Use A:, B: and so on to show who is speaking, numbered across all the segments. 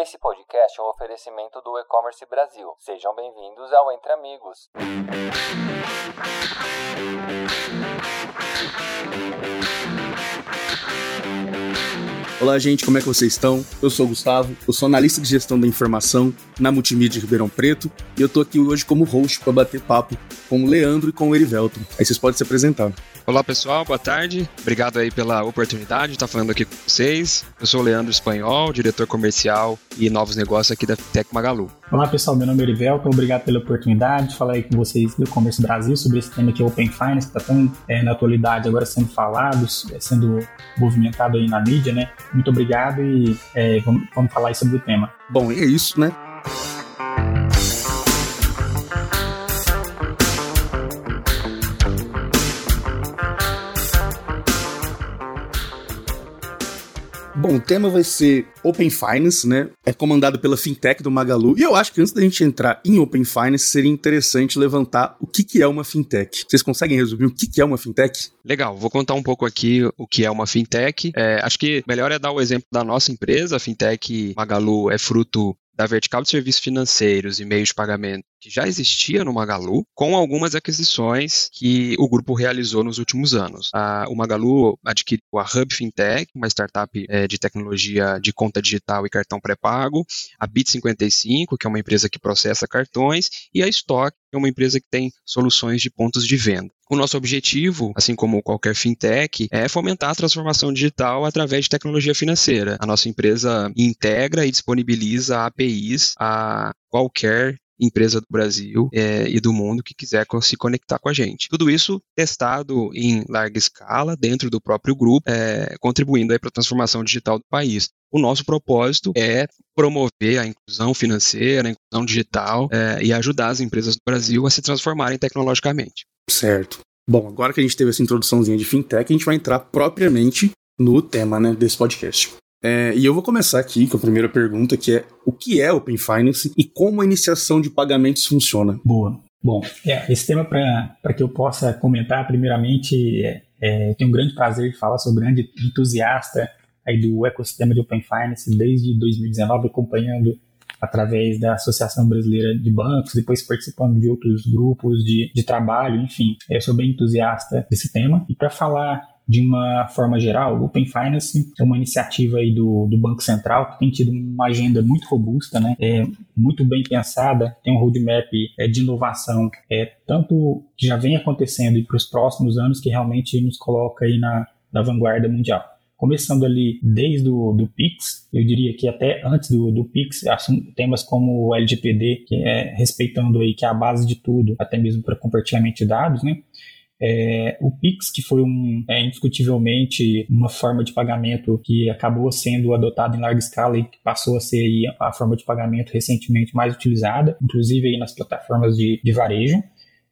A: Esse podcast é um oferecimento do E-Commerce Brasil. Sejam bem-vindos ao Entre Amigos.
B: Olá, gente, como é que vocês estão? Eu sou o Gustavo, eu sou analista de gestão da informação na Multimídia Ribeirão Preto e eu tô aqui hoje como host para bater papo com o Leandro e com o Erivelton. Aí vocês podem se apresentar.
C: Olá pessoal, boa tarde. Obrigado aí pela oportunidade de estar falando aqui com vocês. Eu sou o Leandro Espanhol, diretor comercial e novos negócios aqui da Tech Magalu.
D: Olá pessoal, meu nome é Erivelton, obrigado pela oportunidade de falar aí com vocês do Comércio Brasil sobre esse tema que é Open Finance, que está tão é, na atualidade agora sendo falado, é, sendo movimentado aí na mídia, né? Muito obrigado e é, vamos, vamos falar aí sobre o tema.
B: Bom, é isso, né? Bom, o tema vai ser Open Finance, né? É comandado pela fintech do Magalu. E eu acho que antes da gente entrar em Open Finance, seria interessante levantar o que, que é uma fintech. Vocês conseguem resumir o que, que é uma fintech?
C: Legal, vou contar um pouco aqui o que é uma fintech. É, acho que melhor é dar o exemplo da nossa empresa. A fintech Magalu é fruto da vertical de serviços financeiros e meios de pagamento que já existia no Magalu, com algumas aquisições que o grupo realizou nos últimos anos. A, o Magalu adquiriu a Hub Fintech, uma startup é, de tecnologia de conta digital e cartão pré-pago, a Bit55, que é uma empresa que processa cartões, e a Stock, é uma empresa que tem soluções de pontos de venda. O nosso objetivo, assim como qualquer fintech, é fomentar a transformação digital através de tecnologia financeira. A nossa empresa integra e disponibiliza APIs a qualquer empresa do Brasil é, e do mundo que quiser se conectar com a gente. Tudo isso testado em larga escala dentro do próprio grupo, é, contribuindo para a transformação digital do país. O nosso propósito é promover a inclusão financeira, a inclusão digital é, e ajudar as empresas do Brasil a se transformarem tecnologicamente.
B: Certo. Bom, agora que a gente teve essa introduçãozinha de fintech, a gente vai entrar propriamente no tema né, desse podcast. É, e eu vou começar aqui com a primeira pergunta, que é o que é Open Finance e como a iniciação de pagamentos funciona?
D: Boa. Bom, é, esse tema para que eu possa comentar, primeiramente, é, é, eu tenho um grande prazer de falar, sou um grande entusiasta aí do ecossistema de Open Finance desde 2019, acompanhando através da Associação Brasileira de Bancos, depois participando de outros grupos de, de trabalho, enfim, eu sou bem entusiasta desse tema. E para falar de uma forma geral, o Open Finance é uma iniciativa aí do, do Banco Central que tem tido uma agenda muito robusta, né? É muito bem pensada, tem um roadmap é, de inovação, é tanto que já vem acontecendo e para os próximos anos que realmente nos coloca aí na, na vanguarda mundial começando ali desde o do Pix, eu diria que até antes do, do Pix, temas como o LGPD, que é respeitando aí que é a base de tudo, até mesmo para compartilhamento de dados, né? É, o Pix, que foi um, é, indiscutivelmente uma forma de pagamento que acabou sendo adotada em larga escala e que passou a ser aí a forma de pagamento recentemente mais utilizada, inclusive aí nas plataformas de, de varejo.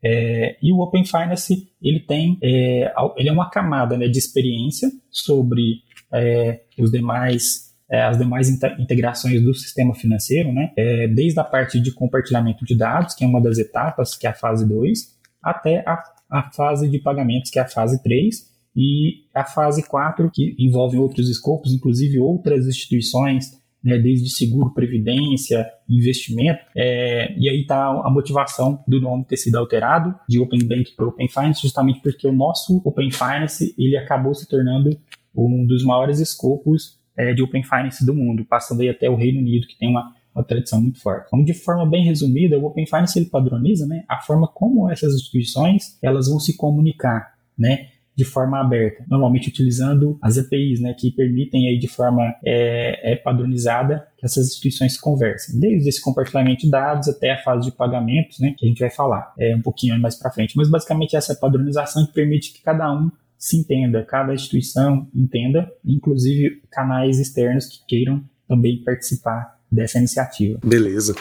D: É, e o Open Finance ele tem é, ele é uma camada né, de experiência sobre é, os demais é, as demais integrações do sistema financeiro, né, é, desde a parte de compartilhamento de dados, que é uma das etapas, que é a fase 2, até a a fase de pagamentos, que é a fase 3, e a fase 4, que envolve outros escopos, inclusive outras instituições, né, desde seguro, previdência, investimento, é, e aí está a motivação do nome ter sido alterado de Open Bank para Open Finance, justamente porque o nosso Open Finance ele acabou se tornando um dos maiores escopos é, de Open Finance do mundo, passando aí até o Reino Unido, que tem uma uma tradição muito forte. Então, de forma bem resumida, o Open Finance ele padroniza né, a forma como essas instituições elas vão se comunicar, né, de forma aberta, normalmente utilizando as APIs, né, que permitem aí de forma é, é, padronizada que essas instituições se conversem, desde esse compartilhamento de dados até a fase de pagamentos, né, que a gente vai falar é, um pouquinho mais para frente. Mas basicamente essa padronização que permite que cada um se entenda, cada instituição entenda, inclusive canais externos que queiram também participar dessa iniciativa.
B: Beleza.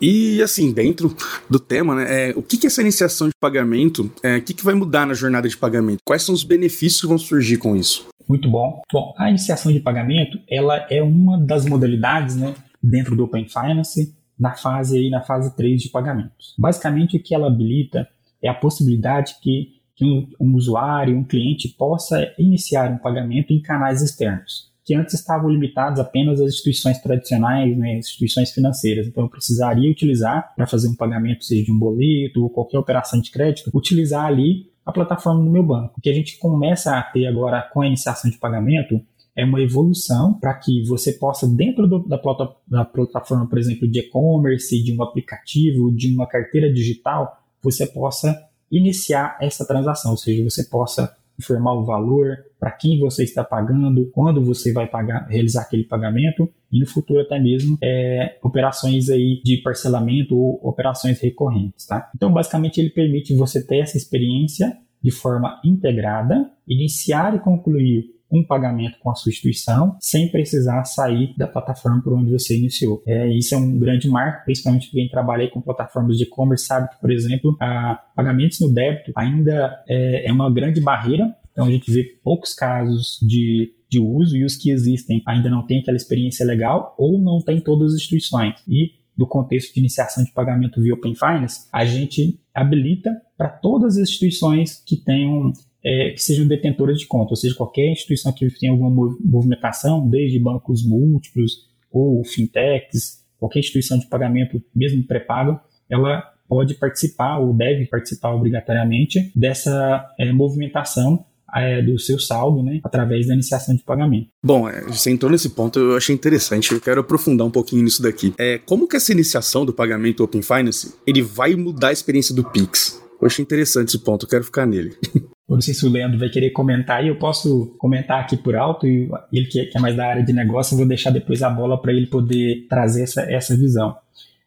B: E assim, dentro do tema, né, é, o que, que essa iniciação de pagamento, é, o que, que vai mudar na jornada de pagamento? Quais são os benefícios que vão surgir com isso?
D: Muito bom. Bom, a iniciação de pagamento, ela é uma das modalidades, né, dentro do Open Finance, na fase aí, na fase 3 de pagamentos. Basicamente, o que ela habilita é a possibilidade que, que um, um usuário, um cliente possa iniciar um pagamento em canais externos. Que antes estavam limitados apenas às instituições tradicionais, né, instituições financeiras. Então, eu precisaria utilizar, para fazer um pagamento, seja de um boleto ou qualquer operação de crédito, utilizar ali a plataforma do meu banco. O que a gente começa a ter agora com a iniciação de pagamento é uma evolução para que você possa, dentro do, da, plata, da plataforma, por exemplo, de e-commerce, de um aplicativo, de uma carteira digital, você possa iniciar essa transação, ou seja, você possa informar o valor, para quem você está pagando, quando você vai pagar, realizar aquele pagamento e no futuro até mesmo é, operações aí de parcelamento ou operações recorrentes, tá? Então, basicamente, ele permite você ter essa experiência de forma integrada, iniciar e concluir um pagamento com a sua instituição sem precisar sair da plataforma por onde você iniciou. É, isso é um grande marco, principalmente quem trabalha com plataformas de e-commerce sabe que, por exemplo, pagamentos no débito ainda é, é uma grande barreira. Então a gente vê poucos casos de de uso e os que existem ainda não têm aquela experiência legal ou não tem todas as instituições. E do contexto de iniciação de pagamento via Open Finance, a gente habilita para todas as instituições que tenham é, que sejam detentoras de conta, ou seja, qualquer instituição que tenha alguma movimentação, desde bancos múltiplos ou fintechs, qualquer instituição de pagamento, mesmo pré-pago, ela pode participar ou deve participar obrigatoriamente dessa é, movimentação é, do seu saldo, né, através da iniciação de pagamento.
B: Bom, é, você entrou nesse ponto, eu achei interessante, eu quero aprofundar um pouquinho nisso daqui. É, como que essa iniciação do pagamento Open Finance, ele vai mudar a experiência do Pix? Eu achei interessante esse ponto, eu quero ficar nele.
D: Eu não sei se o Leandro vai querer comentar e eu posso comentar aqui por alto e ele que é mais da área de negócio, eu vou deixar depois a bola para ele poder trazer essa, essa visão.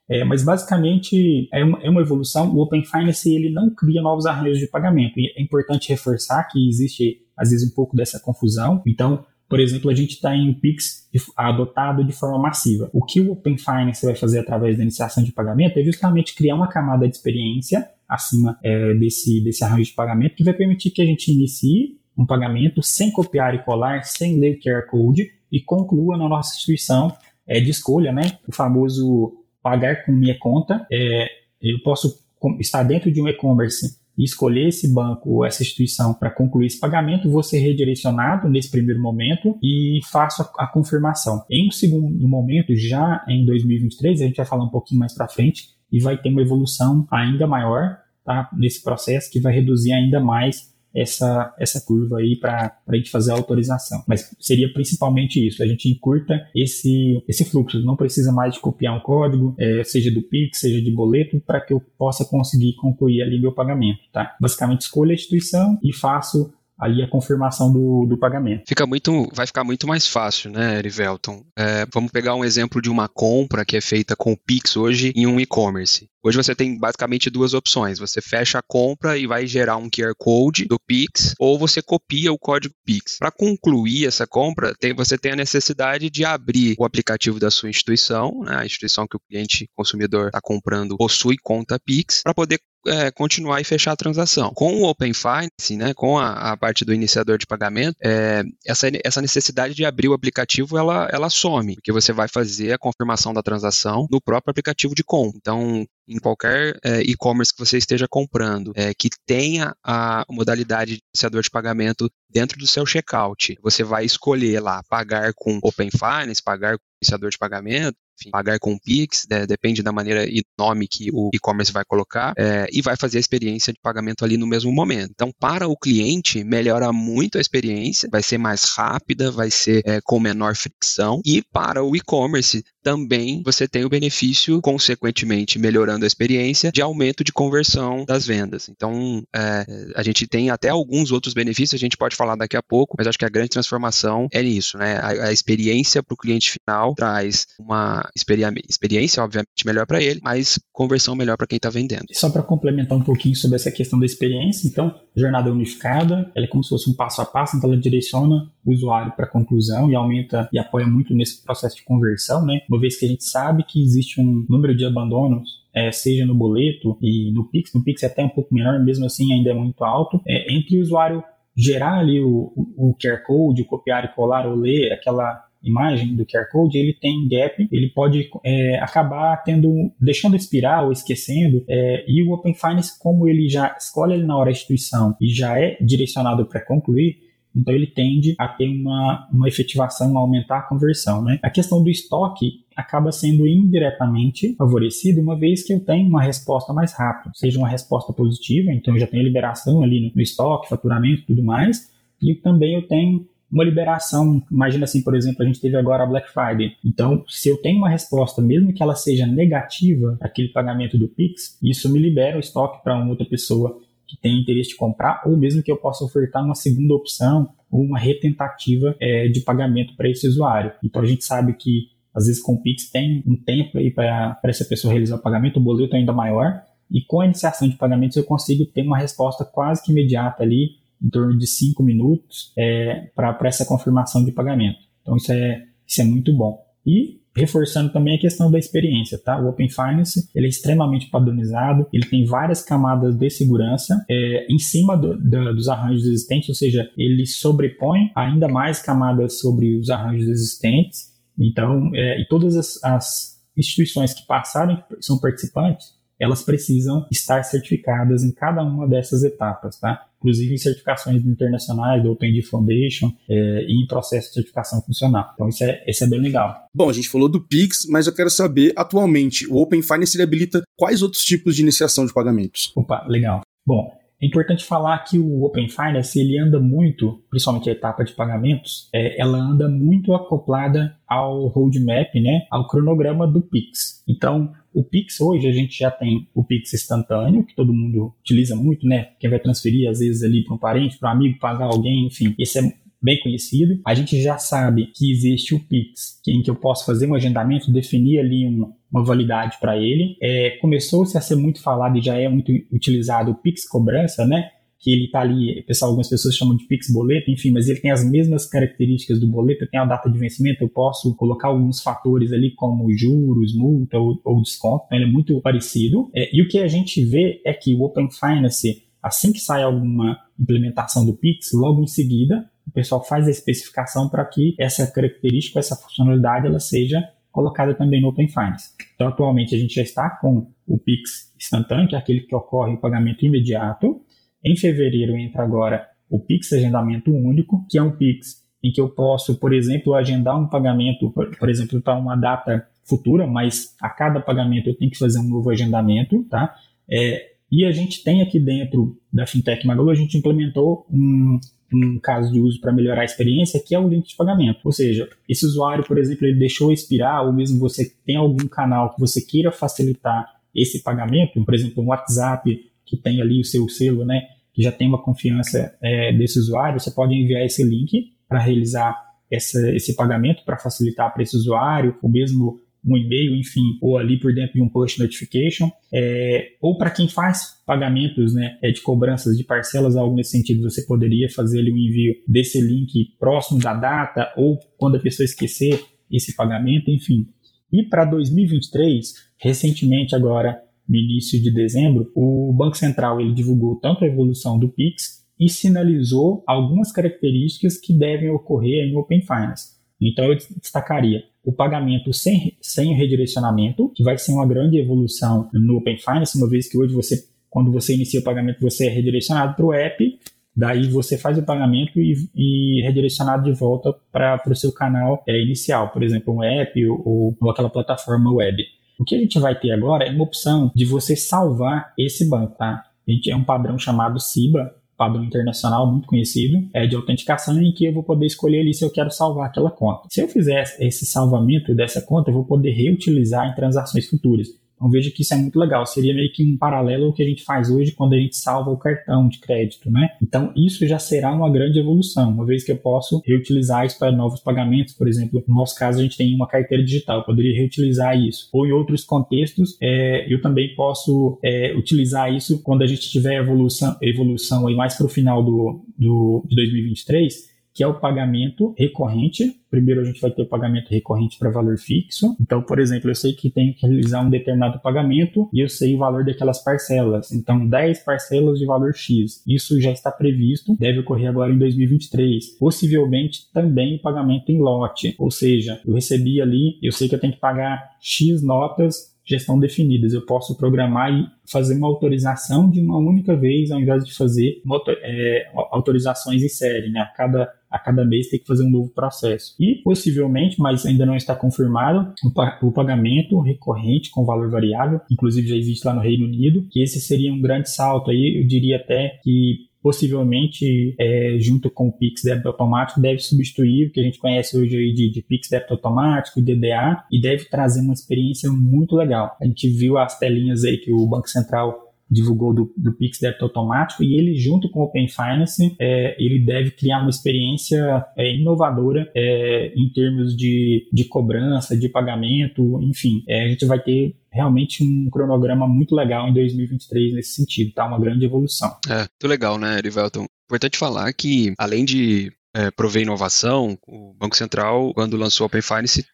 D: É, mas basicamente é uma, é uma, evolução. O Open Finance ele não cria novos arranjos de pagamento. E é importante reforçar que existe às vezes um pouco dessa confusão. Então, por exemplo, a gente está em Pix adotado de forma massiva. O que o Open Finance vai fazer através da iniciação de pagamento é justamente criar uma camada de experiência acima é, desse, desse arranjo de pagamento, que vai permitir que a gente inicie um pagamento sem copiar e colar, sem ler o QR Code e conclua na nossa instituição é, de escolha, né? O famoso pagar com minha conta. É, eu posso estar dentro de um e-commerce e escolher esse banco ou essa instituição para concluir esse pagamento, vou ser redirecionado nesse primeiro momento e faço a, a, confirmação. Em um segundo momento, já em 2023, a gente vai falar um pouquinho mais para frente e vai ter uma evolução ainda maior tá, nesse processo que vai reduzir ainda mais essa, essa curva aí para a gente fazer a autorização. Mas seria principalmente isso, a gente encurta esse, esse fluxo, não precisa mais de copiar um código, é, seja do Pix, seja de boleto, para que eu possa conseguir concluir ali meu pagamento. Tá? Basicamente escolho a instituição e faço ali a confirmação do, do pagamento.
C: Fica muito, vai ficar muito mais fácil, né, Erivelton? É, vamos pegar um exemplo de uma compra que é feita com o Pix hoje em um e-commerce. Hoje você tem basicamente duas opções. Você fecha a compra e vai gerar um QR Code do Pix, ou você copia o código Pix. Para concluir essa compra, tem, você tem a necessidade de abrir o aplicativo da sua instituição, né, a instituição que o cliente consumidor está comprando possui conta Pix, para poder é, continuar e fechar a transação. Com o Open Finance, né, com a, a parte do iniciador de pagamento, é, essa, essa necessidade de abrir o aplicativo ela, ela some, porque você vai fazer a confirmação da transação no próprio aplicativo de compra. Então, em qualquer é, e-commerce que você esteja comprando, é, que tenha a modalidade de iniciador de pagamento dentro do seu checkout, você vai escolher lá pagar com Open Finance, pagar com iniciador de pagamento, enfim, pagar com Pix, né, depende da maneira e nome que o e-commerce vai colocar, é, e vai fazer a experiência de pagamento ali no mesmo momento. Então, para o cliente, melhora muito a experiência, vai ser mais rápida, vai ser é, com menor fricção, e para o e-commerce, também você tem o benefício, consequentemente melhorando a experiência, de aumento de conversão das vendas. Então, é, a gente tem até alguns outros benefícios, a gente pode falar daqui a pouco, mas acho que a grande transformação é nisso, né? A, a experiência para o cliente final traz uma experiência, obviamente, melhor para ele, mas conversão melhor para quem está vendendo.
D: Só para complementar um pouquinho sobre essa questão da experiência, então, jornada unificada, ela é como se fosse um passo a passo, então ela direciona o usuário para a conclusão e aumenta e apoia muito nesse processo de conversão, né? Uma vez que a gente sabe que existe um número de abandonos é, seja no boleto e no Pix, no Pix é até um pouco menor, mesmo assim ainda é muito alto, é, entre o usuário gerar ali o, o, o QR Code, copiar e colar ou ler aquela imagem do QR Code, ele tem gap, ele pode é, acabar tendo, deixando expirar ou esquecendo, é, e o Open Finance, como ele já escolhe ali na hora a instituição e já é direcionado para concluir, Então ele tende a ter uma, uma efetivação, aumentar a conversão. Né? A questão do estoque acaba sendo indiretamente favorecido uma vez que eu tenho uma resposta mais rápida, seja uma resposta positiva, então eu já tenho liberação ali no, no estoque, faturamento e tudo mais, e também eu tenho uma liberação. Imagina assim, por exemplo, a gente teve agora a Black Friday. Então, se eu tenho uma resposta, mesmo que ela seja negativa, aquele pagamento do Pix, isso me libera o estoque para uma outra pessoa que tem interesse de comprar, ou mesmo que eu possa ofertar uma segunda opção ou uma retentativa é, de pagamento para esse usuário. Então, a gente sabe que às vezes com o Pix tem um tempo aí para essa pessoa realizar o pagamento, o boleto é ainda maior, e com a iniciação de pagamentos eu consigo ter uma resposta quase que imediata ali em torno de 5 minutos é, para essa confirmação de pagamento. Então isso é, isso é muito bom. E reforçando também a questão da experiência, tá? O Open Finance ele é extremamente padronizado, ele tem várias camadas de segurança é, em cima do, do, dos arranjos existentes, ou seja, ele sobrepõe ainda mais camadas sobre os arranjos existentes. Então, é, e todas as, as instituições que passaram, que são participantes, elas precisam estar certificadas em cada uma dessas etapas, tá? inclusive em certificações internacionais do OpenD Foundation é, e em processo de certificação funcional. Então isso é, isso é bem legal.
B: Bom, a gente falou do Pix, mas eu quero saber, atualmente, o Open Finance habilita quais outros tipos de iniciação de pagamentos?
D: Opa, legal. Bom, é importante falar que o Open Finance ele anda muito, principalmente a etapa de pagamentos, é, ela anda muito acoplada ao roadmap, né, ao cronograma do Pix. Então, o Pix hoje a gente já tem o Pix instantâneo, que todo mundo utiliza muito, né? Quem vai transferir às vezes ali para um parente, para um amigo, pagar alguém, enfim, esse é bem conhecido. A gente já sabe que existe o Pix, em que eu posso fazer um agendamento, definir ali uma, uma validade para ele. É, Começou-se a ser muito falado e já é muito utilizado o Pix cobrança, né? que ele está ali, pessoal, algumas pessoas chamam de Pix boleto, enfim, mas ele tem as mesmas características do boleto, tem a data de vencimento, eu posso colocar alguns fatores ali como juros, multa ou, ou desconto, então ele é muito parecido. É, e o que a gente vê é que o Open Finance, assim que sai alguma implementação do Pix, logo em seguida o pessoal faz a especificação para que essa característica, essa funcionalidade, ela seja colocada também no Open Finance. Então, atualmente a gente já está com o Pix instantâneo, que é aquele que ocorre o pagamento imediato, em fevereiro entra agora o Pix Agendamento Único, que é um Pix em que eu posso, por exemplo, agendar um pagamento, por exemplo, para uma data futura, mas a cada pagamento eu tenho que fazer um novo agendamento, tá? É, e a gente tem aqui dentro da Fintech Magalu, a gente implementou um, um caso de uso para melhorar a experiência, que é o link de pagamento. Ou seja, esse usuário, por exemplo, ele deixou expirar, ou mesmo você tem algum canal que você queira facilitar esse pagamento, por exemplo, um WhatsApp que tem ali o seu selo, né, que já tem uma confiança é, desse usuário, você pode enviar esse link para realizar essa, esse pagamento para facilitar para esse usuário, ou mesmo um e-mail, enfim, ou ali por dentro de um push notification, é, ou para quem faz pagamentos né, é, de cobranças de parcelas, algo nesse sentido, você poderia fazer ali um envio desse link próximo da data, ou quando a pessoa esquecer esse pagamento, enfim. E para 2023, recentemente agora no início de dezembro, o Banco Central ele divulgou tanto a evolução do Pix e sinalizou algumas características que devem ocorrer em Open Finance. Então eu destacaria o pagamento sem, sem redirecionamento, que vai ser uma grande evolução no Open Finance, uma vez que hoje você, quando você inicia o pagamento, você é redirecionado para o app, daí você faz o pagamento e, e redirecionado de volta para o seu canal é, inicial, por exemplo, um app ou, ou aquela plataforma web. O que a gente vai ter agora é uma opção de você salvar esse banco, tá? A gente é um padrão chamado CIBA, padrão internacional muito conhecido, é de autenticação em que eu vou poder escolher ali se eu quero salvar aquela conta. Se eu fizer esse salvamento dessa conta, eu vou poder reutilizar em transações futuras. Então veja que isso é muito legal. Seria meio que um paralelo ao que a gente faz hoje quando a gente salva o cartão de crédito, né? Então isso já será uma grande evolução, uma vez que eu posso reutilizar isso para novos pagamentos. Por exemplo, no nosso caso a gente tem uma carteira digital, eu poderia reutilizar isso. Ou em outros contextos, é, eu também posso é, utilizar isso quando a gente tiver evolução, evolução aí mais para o final do, do, de 2023 que é o pagamento recorrente. Primeiro a gente vai ter o pagamento recorrente para valor fixo. Então, por exemplo, eu sei que tenho que realizar um determinado pagamento e eu sei o valor daquelas parcelas. Então, 10 parcelas de valor X. Isso já está previsto, deve ocorrer agora em 2023. Possivelmente também pagamento em lote, ou seja, eu recebi ali, eu sei que eu tenho que pagar X notas já estão definidas. Eu posso programar e fazer uma autorização de uma única vez, ao invés de fazer é, autorizações em série. Né? A, cada, a cada mês tem que fazer um novo processo. E possivelmente, mas ainda não está confirmado, o, o pagamento recorrente com valor variável, inclusive já existe lá no Reino Unido, que esse seria um grande salto aí, eu diria até que possivelmente, é, junto com o Pix Débito Automático, deve substituir o que a gente conhece hoje aí de, de Pix Débito Automático, DDA, e deve trazer uma experiência muito legal. A gente viu as telinhas aí que o Banco Central divulgou do, do Pix Débito Automático e ele, junto com o Open Finance, é, ele deve criar uma experiência é, inovadora é, em termos de, de cobrança, de pagamento, enfim. É, a gente vai ter realmente um cronograma muito legal em 2023 nesse sentido, tá? Uma grande evolução.
C: É, muito legal, né, Erivelton? Importante falar que, além de é, prover inovação, o Banco Central, quando lançou o Open Finance,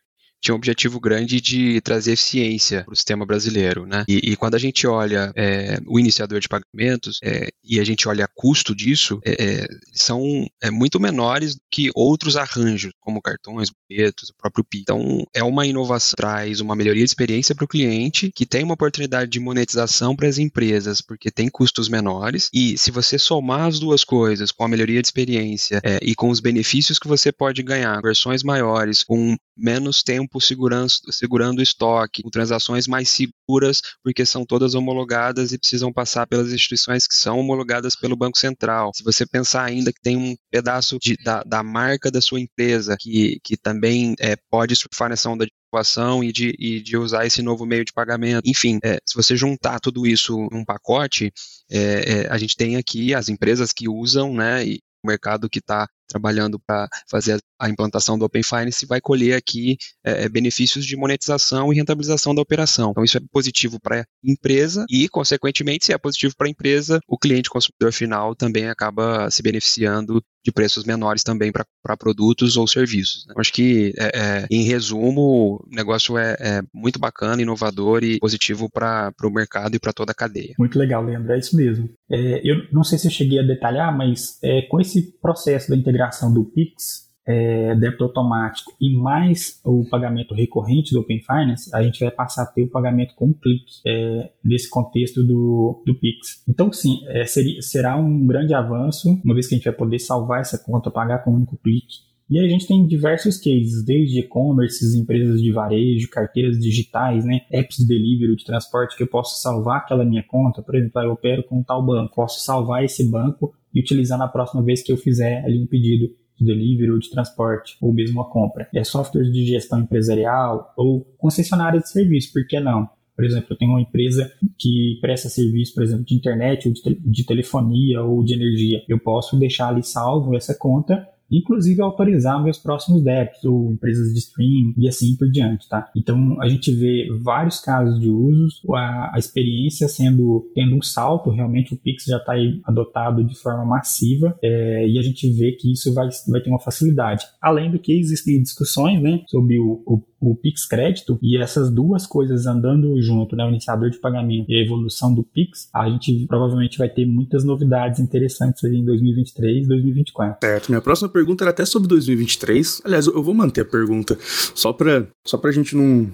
C: tinha um objetivo grande de trazer eficiência para o sistema brasileiro, né? E, e quando a gente olha é, o iniciador de pagamentos é, e a gente olha custo disso, é, é são é, muito menores que outros arranjos, como cartões, boletos, o próprio PIX. Então, é uma inovação, traz uma melhoria de experiência para o cliente, que tem uma oportunidade de monetização para as empresas, porque tem custos menores. E se você somar as duas coisas, com a melhoria de experiência é, e com os benefícios que você pode ganhar, versões maiores, com menos tempo segurando, segurando o estoque, com transações mais seguras, porque são todas homologadas e precisam passar pelas instituições que são homologadas pelo Banco Central. Se você pensar ainda que tem um pedaço de, da, da marca da sua empresa que, que também é, pode surfar nessa onda de inovação e de, e de usar esse novo meio de pagamento. Enfim, é, se você juntar tudo isso num pacote, é, é, a gente tem aqui as empresas que usam, né, e o mercado que está trabalhando para fazer a implantação do Open Finance vai colher aqui é, é, benefícios de monetização e rentabilização da operação. Então, isso é positivo para a empresa e, consequentemente, se é positivo para a empresa, o cliente consumidor final também acaba se beneficiando de preços menores também para produtos ou serviços. Né? Acho que, é, é, em resumo, o negócio é, é muito bacana, inovador e positivo para o mercado e para toda a cadeia.
D: Muito legal, Leandro, é isso mesmo. É, eu não sei se eu cheguei a detalhar, mas é, com esse processo da integração do Pix, é, débito automático e mais o pagamento recorrente do Open Finance, a gente vai passar a ter o pagamento com clique é, nesse contexto do, do Pix. Então, sim, é, seria, será um grande avanço, uma vez que a gente vai poder salvar essa conta, pagar com um único clique. E a gente tem diversos cases, desde e-commerces, empresas de varejo, carteiras digitais, né, apps de delivery, de transporte, que eu posso salvar aquela minha conta. Por exemplo, eu opero com tal banco, posso salvar esse banco e utilizar na próxima vez que eu fizer ali um pedido de delivery ou de transporte, ou mesmo a compra. É softwares de gestão empresarial ou concessionárias de serviço, por que não? Por exemplo, eu tenho uma empresa que presta serviço, por exemplo, de internet ou de telefonia ou de energia. Eu posso deixar ali salvo essa conta inclusive autorizar meus próximos débitos ou empresas de streaming e assim por diante, tá? Então a gente vê vários casos de usos, a, a experiência sendo tendo um salto, realmente o Pix já está adotado de forma massiva é, e a gente vê que isso vai, vai ter uma facilidade. Além do que existem discussões, né, sobre o, o o Pix Crédito e essas duas coisas andando junto, né, o iniciador de pagamento e a evolução do Pix, a gente provavelmente vai ter muitas novidades interessantes aí em 2023 2024.
B: Certo, minha próxima pergunta era até sobre 2023. Aliás, eu vou manter a pergunta só para só pra gente não,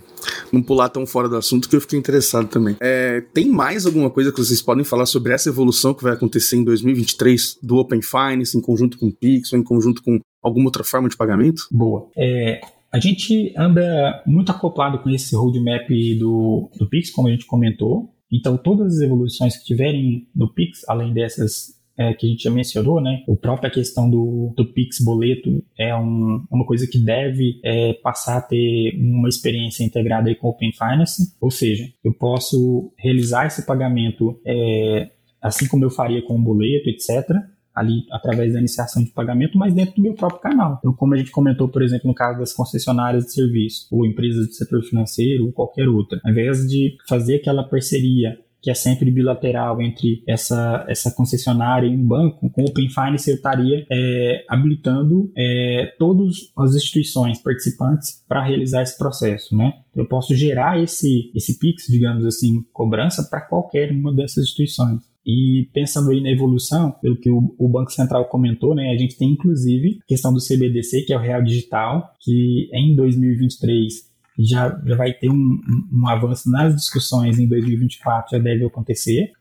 B: não pular tão fora do assunto que eu fiquei interessado também. É, tem mais alguma coisa que vocês podem falar sobre essa evolução que vai acontecer em 2023 do Open Finance em conjunto com o Pix ou em conjunto com alguma outra forma de pagamento?
D: Boa. É, a gente anda muito acoplado com esse roadmap do, do Pix, como a gente comentou. Então, todas as evoluções que tiverem no Pix, além dessas é, que a gente já mencionou, né? A própria questão do, do Pix boleto é um, uma coisa que deve é, passar a ter uma experiência integrada aí com o Open Finance, ou seja, eu posso realizar esse pagamento é, assim como eu faria com um boleto, etc ali através da iniciação de pagamento, mas dentro do meu próprio canal. Então, como a gente comentou, por exemplo, no caso das concessionárias de serviço, ou empresas do setor financeiro, ou qualquer outra, ao invés de fazer aquela parceria que é sempre bilateral entre essa, essa concessionária e um banco, com o Open Finance eu estaria é, habilitando é, todas as instituições participantes para realizar esse processo, né? Eu posso gerar esse, esse PIX, digamos assim, cobrança para qualquer uma dessas instituições. E pensando aí na evolução, pelo que o, Banco Central comentou, né, a gente tem inclusive a questão do CBDC, que é o Real Digital, que em 2023 já, já vai ter um, um avanço nas discussões em 2024, já deve acontecer.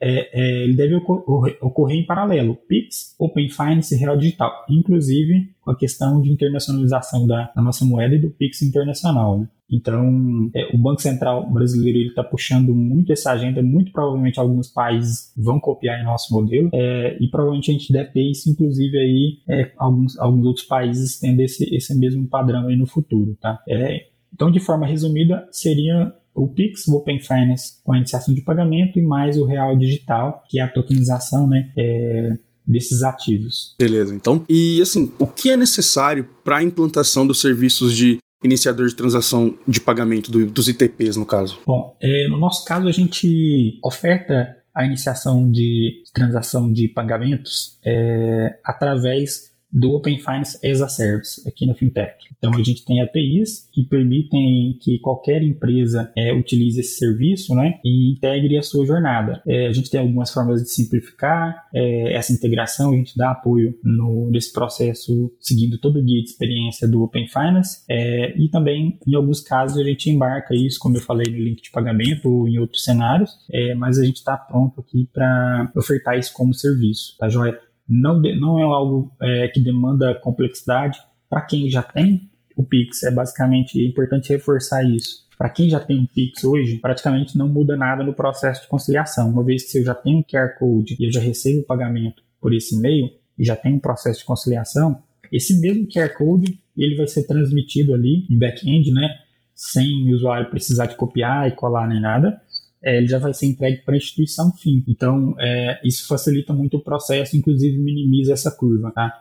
D: É, é, ele deve ocorrer, ocorrer, em paralelo, PIX, Open Finance e Real Digital, inclusive com a questão de internacionalização da, da nossa moeda e do PIX internacional. Né? Então, é, o Banco Central brasileiro está puxando muito essa agenda, muito provavelmente alguns países vão copiar nosso modelo, é, e provavelmente a gente deve ter isso, inclusive, aí, é, alguns, alguns outros países tendo esse, esse mesmo padrão aí no futuro. Tá? É, então, de forma resumida, seria o Pix, o Open Finance com a iniciação de pagamento e mais o Real Digital, que é a tokenização né, é, desses ativos.
B: Beleza, então. E assim, o que é necessário para a implantação dos serviços de iniciador de transação de pagamento do, dos ITPs, no caso?
D: Bom, é, no nosso caso, a gente oferta a iniciação de transação de pagamentos é, através do Open Finance as a Service aqui na FinTech. Então a gente tem APIs que permitem que qualquer empresa é, utilize esse serviço né, e integre a sua jornada. É, a gente tem algumas formas de simplificar é, essa integração, a gente dá apoio no, nesse processo seguindo todo o guia de experiência do Open Finance é, e também em alguns casos a gente embarca isso, como eu falei no link de pagamento ou em outros cenários, é, mas a gente está pronto aqui para ofertar isso como serviço, tá joia? Não, de, não é algo é, que demanda complexidade. Para quem já tem o Pix, é basicamente importante reforçar isso. Para quem já tem o Pix hoje, praticamente não muda nada no processo de conciliação. Uma vez que eu já tenho o QR Code e eu já recebo o pagamento por esse e-mail e já tenho um processo de conciliação, esse mesmo QR Code ele vai ser transmitido ali em back-end, né? Sem o usuário precisar de copiar e colar nem nada é, ele já vai ser entregue para a instituição fim. Então, é, isso facilita muito o processo, inclusive minimiza essa curva. Tá?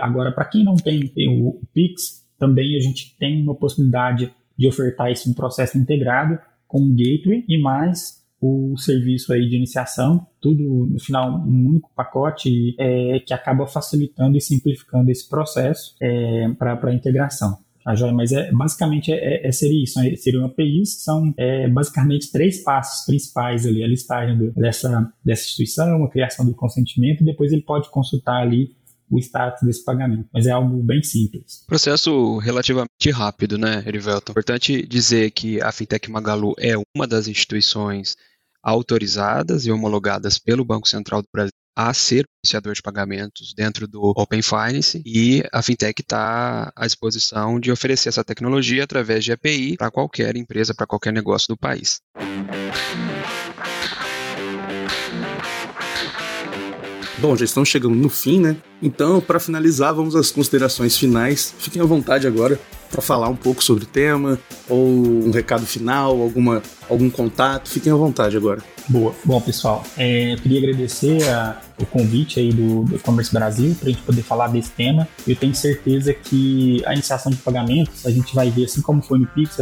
D: Agora, para quem não tem o, o Pix, também a gente tem uma possibilidade de ofertar isso um processo integrado com o gateway e mais o serviço aí de iniciação, tudo no final um único pacote é, que acaba facilitando e simplificando esse processo é, para a integração. Joia, mas é, basicamente é, é, seria isso, né? seriam APIs que são é, basicamente três passos principais ali, a listagem do, dessa, dessa instituição, a criação do consentimento, e depois ele pode consultar ali o status desse pagamento. Mas é algo bem simples.
C: Processo relativamente rápido, né, Erivelton? Importante dizer que a Fintech Magalu é uma das instituições autorizadas e homologadas pelo Banco Central do Brasil a ser iniciador de pagamentos dentro do Open Finance e a fintech está à disposição de oferecer essa tecnologia através de API para qualquer empresa, para qualquer negócio do país.
B: Bom, já estamos chegando no fim, né? Então, para finalizar, vamos às considerações finais. Fiquem à vontade agora para falar um pouco sobre o tema, ou um recado final, alguma, algum contato. Fiquem à vontade agora.
D: Boa. Bom, pessoal, é, eu queria agradecer a, o convite aí do, E-Commerce Brasil para a gente poder falar desse tema. Eu tenho certeza que a iniciação de pagamentos, a gente vai ver, assim como foi no Pix,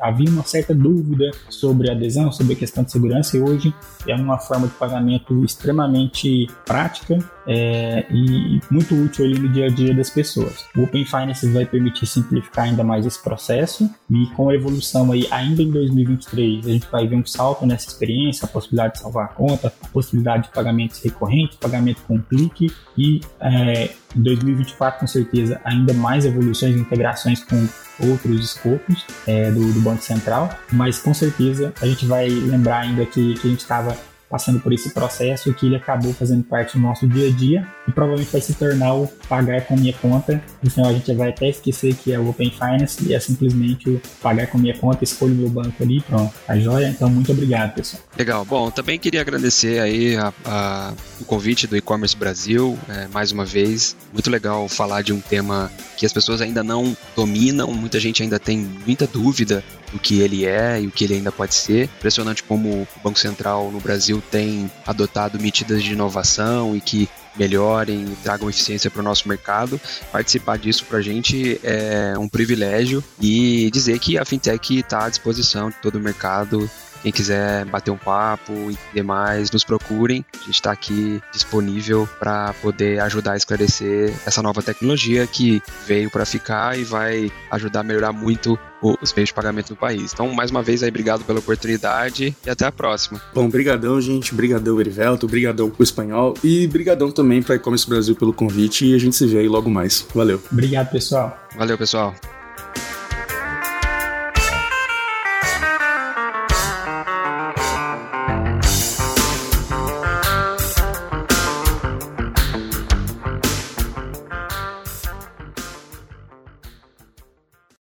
D: havia uma certa dúvida sobre adesão, sobre a questão de segurança, e hoje é uma forma de pagamento extremamente prática é, e muito útil ali no dia a dia das pessoas. O Open Finance vai permitir simplificar ainda mais esse processo e com a evolução aí ainda em 2023 a gente vai ver um salto nessa experiência, a possibilidade de salvar a conta, a possibilidade de pagamentos recorrentes, pagamento com clique e é, em 2024 com certeza ainda mais evoluções e integrações com outros escopos é, do, do Banco Central, mas com certeza a gente vai lembrar ainda que, que a gente estava passando por esse processo que ele acabou fazendo parte do nosso dia a dia e provavelmente vai se tornar o pagar com minha conta. No final a gente vai até esquecer que é o Open Finance e é simplesmente o pagar com minha conta, escolho meu banco ali, pronto, a joia. Então muito obrigado, pessoal.
C: Legal. Bom, também queria agradecer aí a, a, o convite do E-Commerce Brasil, é, mais uma vez. Muito legal falar de um tema que as pessoas ainda não dominam, muita gente ainda tem muita dúvida do que ele é e o que ele ainda pode ser. Impressionante como o Banco Central no Brasil tem adotado medidas de inovação e que melhorem e tragam eficiência para o nosso mercado. Participar disso para a gente é um privilégio e dizer que a fintech está à disposição de todo o mercado quem quiser bater um papo e demais, nos procurem. A gente está aqui disponível para poder ajudar a esclarecer essa nova tecnologia que veio para ficar e vai ajudar a melhorar muito os meios de pagamento do país. Então, mais uma vez, aí, obrigado pela oportunidade e até a próxima.
B: Bom, brigadão, gente. Brigadão, Erivelto. Brigadão pro espanhol. E brigadão também para e-commerce Brasil pelo convite. E a gente se vê aí logo mais. Valeu.
D: Obrigado, pessoal.
C: Valeu, pessoal.